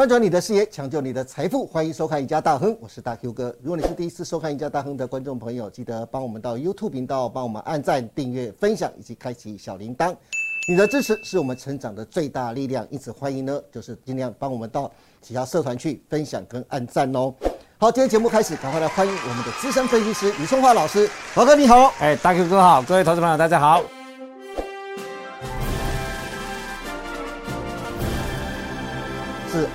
翻转你的视野，抢救你的财富，欢迎收看《一家大亨》，我是大 Q 哥。如果你是第一次收看《一家大亨》的观众朋友，记得帮我们到 YouTube 频道帮我们按赞、订阅、分享以及开启小铃铛。你的支持是我们成长的最大力量，因此欢迎呢，就是尽量帮我们到其他社团去分享跟按赞哦。好，今天节目开始，赶快来欢迎我们的资深分析师李松华老师，华哥你好。哎，大 Q 哥好，各位投资朋友大家好。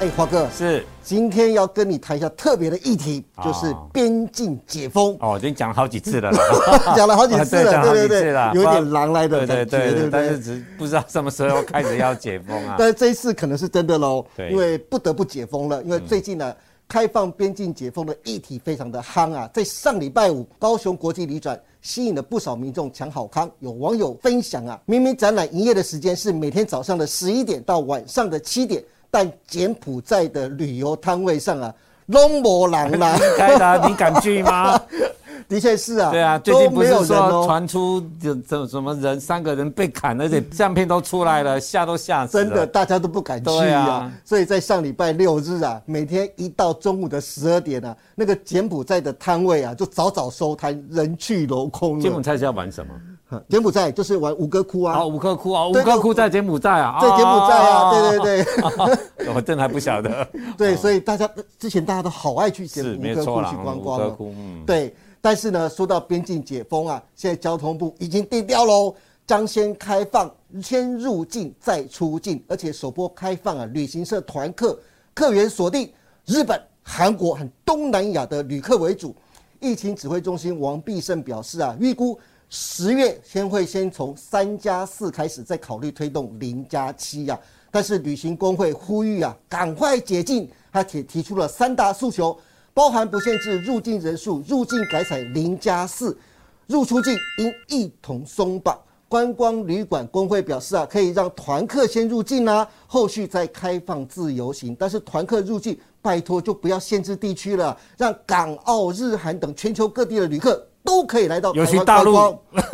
哎，华哥是，今天要跟你谈一下特别的议题，就是边境解封。哦，已经讲了好几次了，讲了好几次了，对对对，有点狼来的感觉，对对对。但是只不知道什么时候开始要解封啊？但是这一次可能是真的喽，因为不得不解封了，因为最近呢，开放边境解封的议题非常的夯啊。在上礼拜五，高雄国际旅展吸引了不少民众抢好康。有网友分享啊，明明展览营业的时间是每天早上的十一点到晚上的七点。但柬埔寨的旅游摊位上啊，龙魔狼啦，开的，你敢去吗？的确是啊，对啊，最近不是说传出就这什么人三个人被砍，而且相片都出来了，吓都吓死了，真的大家都不敢去啊。所以在上礼拜六日啊，每天一到中午的十二点啊，那个柬埔寨的摊位啊就早早收摊，人去楼空。柬埔寨是要玩什么？柬埔寨就是玩五哥窟啊！哦，五哥窟啊，五哥窟在柬埔寨啊，在柬埔寨啊，对对对，我真的还不晓得。对，所以大家之前大家都好爱去柬五哥窟去观光了。对，但是呢，说到边境解封啊，现在交通部已经定调喽，将先开放先入境再出境，而且首波开放啊，旅行社团客客源锁定日本、韩国和东南亚的旅客为主。疫情指挥中心王必胜表示啊，预估。十月先会先从三加四开始，再考虑推动零加七呀。但是旅行工会呼吁啊，赶快解禁，他提提出了三大诉求，包含不限制入境人数，入境改采零加四，入出境应一同松绑。观光旅馆工会表示啊，可以让团客先入境啊，后续再开放自由行。但是团客入境，拜托就不要限制地区了，让港澳日韩等全球各地的旅客。都可以来到台湾大陆，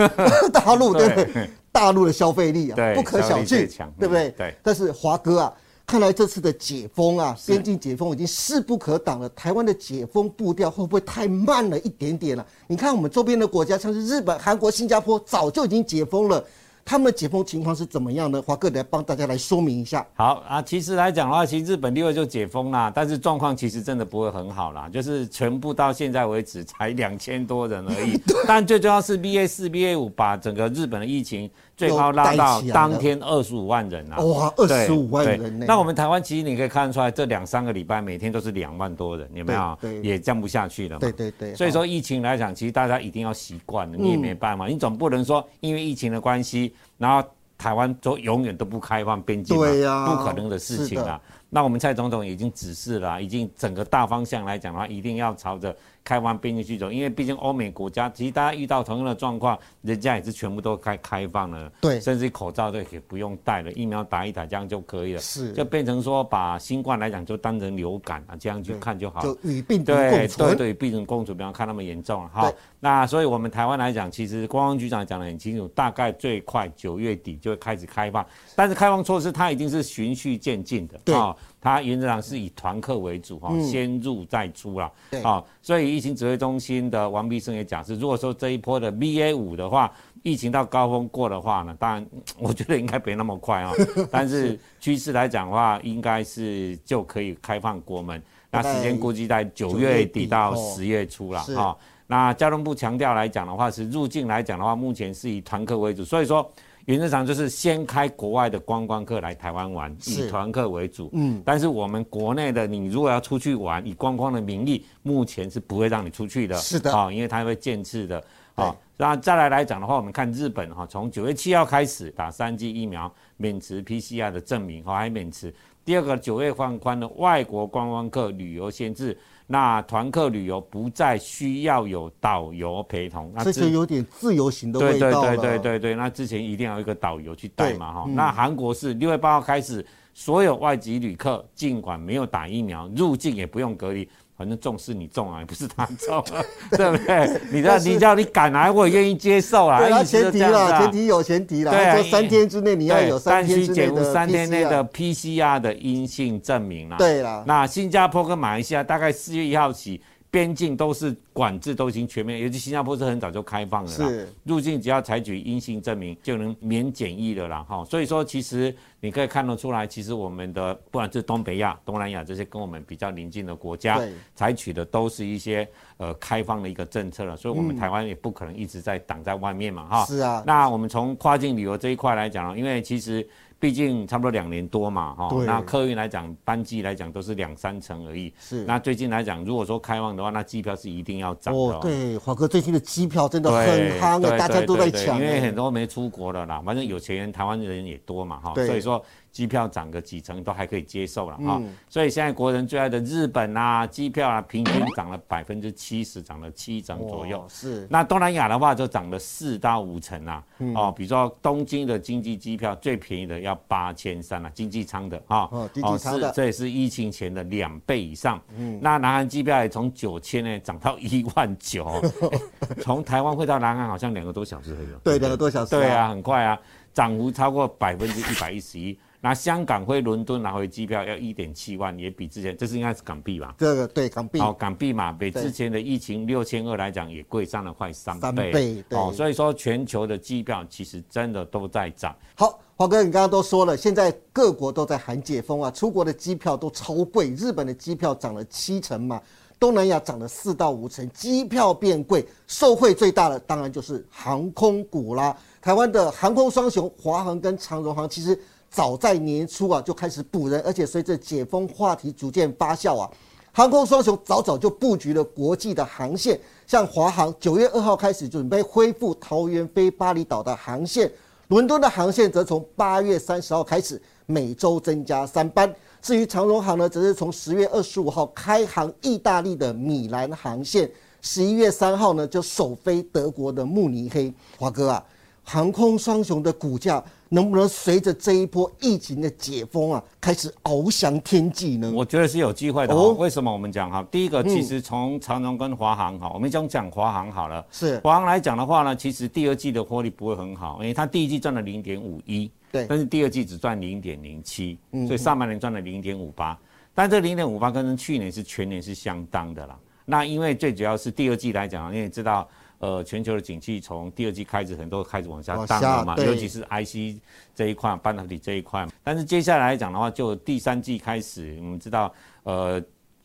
大陆对不对？大陆的消费力啊，不可小觑，对不对？对。但是华哥啊，看来这次的解封啊，边境解封已经势不可挡了。台湾的解封步调会不会太慢了一点点了？你看我们周边的国家，像是日本、韩国、新加坡，早就已经解封了。他们解封情况是怎么样呢？华哥来帮大家来说明一下。好啊，其实来讲的话，其实日本六月就解封啦，但是状况其实真的不会很好啦，就是全部到现在为止才两千多人而已。但最重要是 BA 四、BA 五把整个日本的疫情。最高拉到当天二十五万人啊！哇，二十五万人那我们台湾其实你可以看得出来，这两三个礼拜每天都是两万多人，有没有？也降不下去了。对对对。所以说疫情来讲，其实大家一定要习惯了，你也没办法，你总不能说因为疫情的关系，然后台湾就永远都不开放边境对呀，不可能的事情啊。那我们蔡总统已经指示了，已经整个大方向来讲的话，一定要朝着。开放边境去走，因为毕竟欧美国家，其实大家遇到同样的状况，人家也是全部都开开放了，对，甚至口罩都也不用戴了，疫苗打一打这样就可以了，是，就变成说把新冠来讲就当成流感啊，这样去看就好，就与病毒共存，对对，病毒共存，不要看那么严重了。哈。那所以我们台湾来讲，其实公安局长讲的很清楚，大概最快九月底就会开始开放，但是开放措施它已经是循序渐进的，对。它原则上是以团客为主哈，先入再出啦。对，啊，所以疫情指挥中心的王必胜也讲是，如果说这一波的 BA 五的话，疫情到高峰过的话呢，当然 我觉得应该别那么快啊，但是趋势来讲的话，应该是就可以开放国门。那时间估计在九月底到十月初了哈。那交通部强调来讲的话，是入境来讲的话，目前是以团客为主，所以说。原则上就是先开国外的观光客来台湾玩，以团客为主。嗯，但是我们国内的，你如果要出去玩，以观光的名义，目前是不会让你出去的。是的，啊，因为它会建制的。啊，那再来来讲的话，我们看日本哈，从九月七号开始打三剂疫苗，免持 PCR 的证明，哈，还免持。第二个九月放宽的外国观光客旅游限制。那团客旅游不再需要有导游陪同，那这就有点自由行的味道对对对对对对，那之前一定要一个导游去带嘛哈。那韩国是六月八号开始所有外籍旅客尽管没有打疫苗入境也不用隔离。反正重是你重啊，也不是他重，对不对？你的你叫你敢来，我也愿意接受啊。对，前提啦，前提有前提啦。对，三天之内你要有三天之内的三天内的 PCR 的阴性证明啦。对啦。那新加坡跟马来西亚大概四月一号起。边境都是管制，都已经全面，尤其新加坡是很早就开放了啦。入境只要采取阴性证明就能免检疫了啦。哈，所以说其实你可以看得出来，其实我们的不管是东北亚、东南亚这些跟我们比较邻近的国家，采取的都是一些呃开放的一个政策了。所以，我们台湾也不可能一直在挡在外面嘛。哈，是啊。那我们从跨境旅游这一块来讲，因为其实。毕竟差不多两年多嘛，哈，那客运来讲，班机来讲都是两三成而已。是，那最近来讲，如果说开放的话，那机票是一定要涨的。哦，对，华哥最近的机票真的很夯的，大家都在抢。因为很多没出国的啦，反正有钱人，台湾人也多嘛，哈，所以说。机票涨个几成都还可以接受了哈，所以现在国人最爱的日本啊，机票啊，平均涨了百分之七十，涨了七成左右。是，那东南亚的话就涨了四到五成啊。哦，比如说东京的经济机票最便宜的要八千三啊，经济舱的哈。哦，经济舱的，这也是疫情前的两倍以上。嗯，那南韩机票也从九千呢涨到一万九，从台湾会到南韩好像两个多小时而已。对，两个多小时。对啊，很快啊，涨幅超过百分之一百一十一。那香港回伦敦拿回机票要一点七万，也比之前，这是应该是港币吧？这个对港币。哦，港币嘛，比之前的疫情六千二来讲，也贵上了快三倍。三倍，哦，所以说全球的机票其实真的都在涨。好，华哥，你刚刚都说了，现在各国都在喊解封啊，出国的机票都超贵，日本的机票涨了七成嘛，东南亚涨了四到五成，机票变贵，受惠最大的当然就是航空股啦。台湾的航空双雄华航跟长荣航，其实。早在年初啊就开始补人，而且随着解封话题逐渐发酵啊，航空双雄早早就布局了国际的航线，像华航九月二号开始准备恢复桃园飞巴厘岛的航线，伦敦的航线则从八月三十号开始每周增加三班。至于长荣航呢，则是从十月二十五号开航意大利的米兰航线，十一月三号呢就首飞德国的慕尼黑。华哥啊，航空双雄的股价。能不能随着这一波疫情的解封啊，开始翱翔天际呢？我觉得是有机会的。哦，为什么我们讲哈？第一个，其实从长荣跟华航哈，我们先讲华航好了。是华航来讲的话呢，其实第二季的获利不会很好，因为它第一季赚了零点五一，对，但是第二季只赚零点零七，所以上半年赚了零点五八。但这零点五八跟去年是全年是相当的啦。那因为最主要是第二季来讲，你也知道。呃，全球的景气从第二季开始，很多开始往下降了嘛，尤其是 IC 这一块、半导体这一块。但是接下来来讲的话，就第三季开始，我们知道，呃，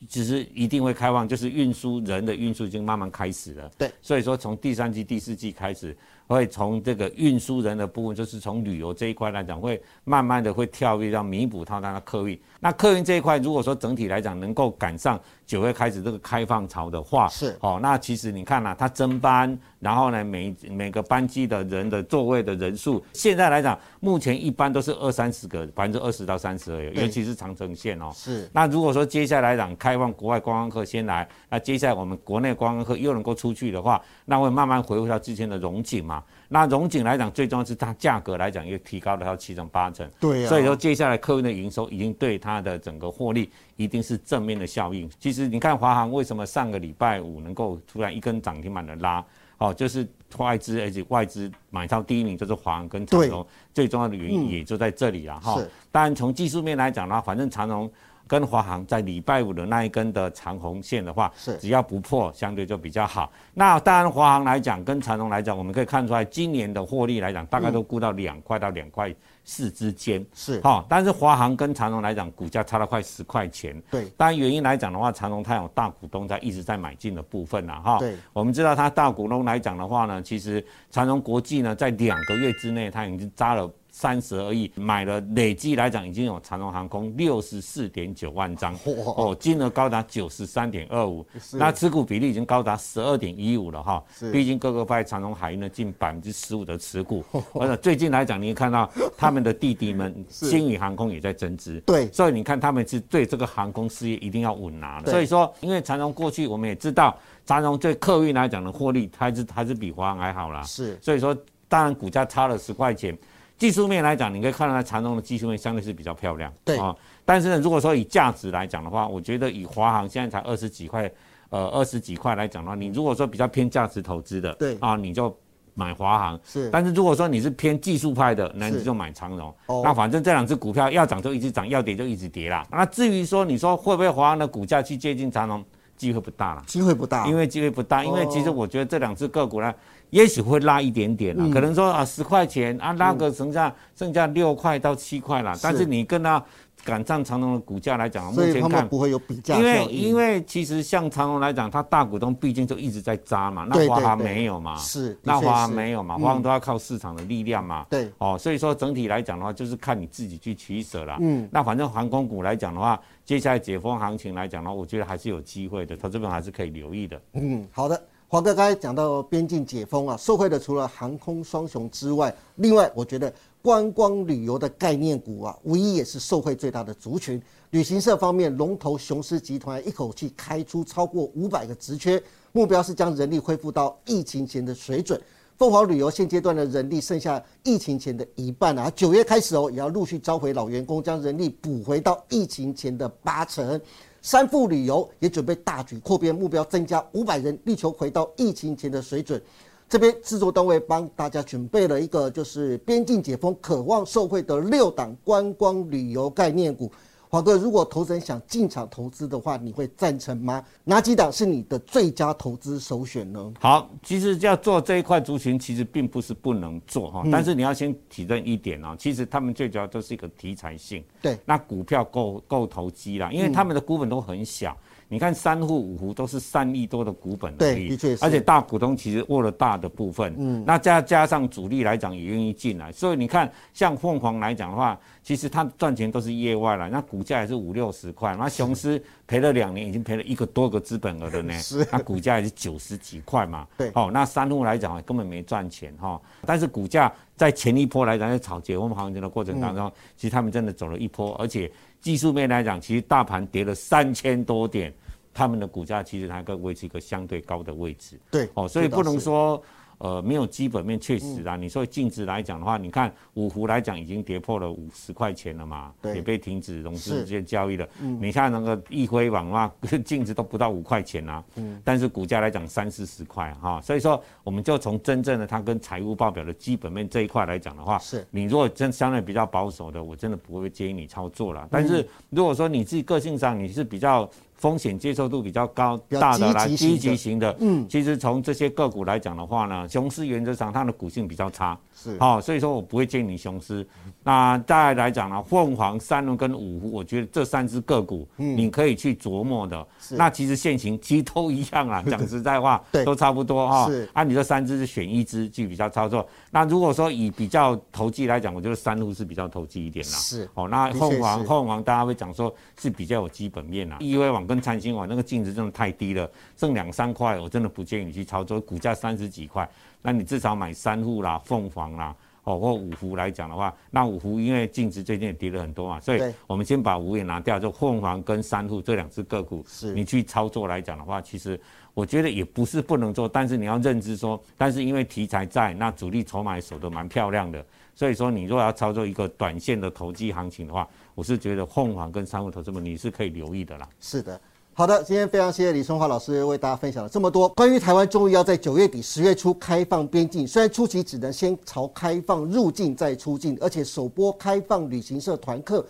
其实一定会开放，就是运输人的运输已经慢慢开始了。对，所以说从第三季、第四季开始。会从这个运输人的部分，就是从旅游这一块来讲，会慢慢的会跳跃到弥补它的客运。那客运这一块，如果说整体来讲能够赶上九月开始这个开放潮的话，是哦，那其实你看呐，它增班，然后呢，每每个班机的人的座位的人数，现在来讲，目前一般都是二三十个，百分之二十到三十而已，尤其是长城线哦。是。那如果说接下来讲开放国外观光客先来，那接下来我们国内观光客又能够出去的话，那会慢慢回复到之前的荣景嘛。那融景来讲，最重要是它价格来讲又提高了要七成八成，对呀。所以说接下来客运的营收已经对它的整个获利一定是正面的效应。其实你看华航为什么上个礼拜五能够突然一根涨停板的拉，哦，就是外资而且外资买到第一名就是华航跟长荣，最重要的原因也就在这里了哈。当然从技术面来讲的话，反正长荣。跟华航在礼拜五的那一根的长红线的话，是只要不破，相对就比较好。那当然，华航来讲，跟长荣来讲，我们可以看出来，今年的获利来讲，大概都估到两块到两块四之间。是哈，但是华航跟长荣来讲，股价差了快十块钱。对，当然原因来讲的话，长荣它有大股东在一直在买进的部分了哈。对，我们知道它大股东来讲的话呢，其实长荣国际呢，在两个月之内，它已经扎了。三十而亿，买了累计来讲已经有长荣航空六十四点九万张，哦，金额高达九十三点二五，那持股比例已经高达十二点一五了哈。毕竟各个派长荣海运呢近百分之十五的持股，而且最近来讲，你看到 他们的弟弟们新宇航空也在增资，对，所以你看他们是对这个航空事业一定要稳拿的。所以说，因为长荣过去我们也知道，长荣对客运来讲的获利还是还是比华航还好啦。是，所以说当然股价差了十块钱。技术面来讲，你可以看到长荣的技术面相对是比较漂亮，对啊。但是呢，如果说以价值来讲的话，我觉得以华航现在才二十几块，呃，二十几块来讲的话，你如果说比较偏价值投资的，对啊，你就买华航。是。但是如果说你是偏技术派的，那你就买长荣。哦。那反正这两只股票要涨就一直涨，要跌就一直跌啦。那至于说你说会不会华航的股价去接近长荣，机会不大了。机会不大。因为机会不大，因为其实我觉得这两只个股呢。也许会拉一点点啊，可能说啊十块钱啊拉个剩下剩下六块到七块了，但是你跟它赶上长隆的股价来讲，目前看不会有比价因为因为其实像长隆来讲，它大股东毕竟就一直在扎嘛，那华航没有嘛，是，那华航没有嘛，华航都要靠市场的力量嘛，对，哦，所以说整体来讲的话，就是看你自己去取舍了。嗯，那反正航空股来讲的话，接下来解封行情来讲的话，我觉得还是有机会的，投资者还是可以留意的。嗯，好的。华哥刚才讲到边境解封啊，受惠的除了航空双雄之外，另外我觉得观光旅游的概念股啊，无疑也是受惠最大的族群。旅行社方面，龙头雄狮集团一口气开出超过五百个职缺，目标是将人力恢复到疫情前的水准。凤凰旅游现阶段的人力剩下疫情前的一半啊，九月开始哦，也要陆续召回老员工，将人力补回到疫情前的八成。三富旅游也准备大举扩编，目标增加五百人，力求回到疫情前的水准。这边制作单位帮大家准备了一个，就是边境解封、渴望受惠的六档观光旅游概念股。华哥，如果投资人想进场投资的话，你会赞成吗？哪几档是你的最佳投资首选呢？好，其实要做这一块族群，其实并不是不能做哈，但是你要先体认一点啊，其实他们最主要都是一个题材性。对，那股票够够投机啦，因为他们的股本都很小。你看三户五户都是三亿多的股本，对，的确是。而且大股东其实握了大的部分，嗯，那加加上主力来讲也愿意进来，所以你看像凤凰来讲的话，其实它赚钱都是业外了，那股价也是五六十块，那雄狮赔了两年，已经赔了一个多个资本额了呢，是，那股价也是九十几块嘛，对，哦，那三户来讲根本没赚钱哈，但是股价在前一波来讲在炒解封行情的过程当中，其实他们真的走了一波，而且。技术面来讲，其实大盘跌了三千多点，他们的股价其实还可以维持一个相对高的位置。对，哦，所以不能说。呃，没有基本面确实啊。你说净值来讲的话，你看五湖来讲已经跌破了五十块钱了嘛，也被停止融资这些交易了。你看那个易辉网的话，净值都不到五块钱啊。嗯。但是股价来讲三四十块哈，所以说我们就从真正的它跟财务报表的基本面这一块来讲的话，是你如果真相对比较保守的，我真的不会建议你操作了。但是如果说你自己个性上你是比较。风险接受度比较高、大的来积极型的，嗯，其实从这些个股来讲的话呢，雄狮原则上它的股性比较差，是，好，所以说我不会建议你雄狮。那再来讲呢，凤凰、三轮跟五湖，我觉得这三只个股，嗯，你可以去琢磨的。那其实现行其实都一样啊，讲实在话，对，都差不多哈。是，按你这三只是选一只去比较操作。那如果说以比较投机来讲，我觉得三路是比较投机一点啦。是，哦，那凤凰、凤凰大家会讲说是比较有基本面啦。易威网跟灿星网那个。净值真的太低了，剩两三块，我真的不建议你去操作。股价三十几块，那你至少买三户啦、凤凰啦，哦或五湖来讲的话，那五湖因为净值最近也跌了很多嘛，所以我们先把五也拿掉，就凤凰跟三户这两只个股，你去操作来讲的话，其实我觉得也不是不能做，但是你要认知说，但是因为题材在，那主力筹码守得蛮漂亮的，所以说你如果要操作一个短线的投机行情的话，我是觉得凤凰跟三户投资们你是可以留意的啦。是的。好的，今天非常谢谢李春华老师为大家分享了这么多关于台湾终于要在九月底十月初开放边境，虽然初期只能先朝开放入境再出境，而且首波开放旅行社团客，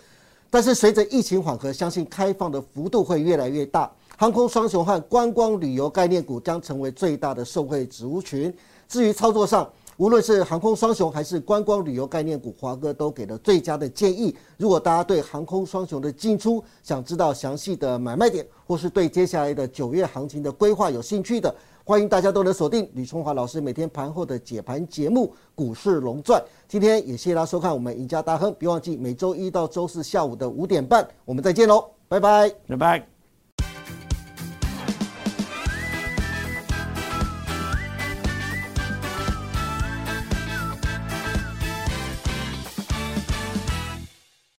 但是随着疫情缓和，相信开放的幅度会越来越大，航空双雄和观光旅游概念股将成为最大的受惠族群。至于操作上，无论是航空双雄还是观光旅游概念股，华哥都给了最佳的建议。如果大家对航空双雄的进出想知道详细的买卖点，或是对接下来的九月行情的规划有兴趣的，欢迎大家都能锁定李春华老师每天盘后的解盘节目《股市龙钻》。今天也谢谢大家收看我们赢家大亨，别忘记每周一到周四下午的五点半，我们再见喽，拜拜，拜拜。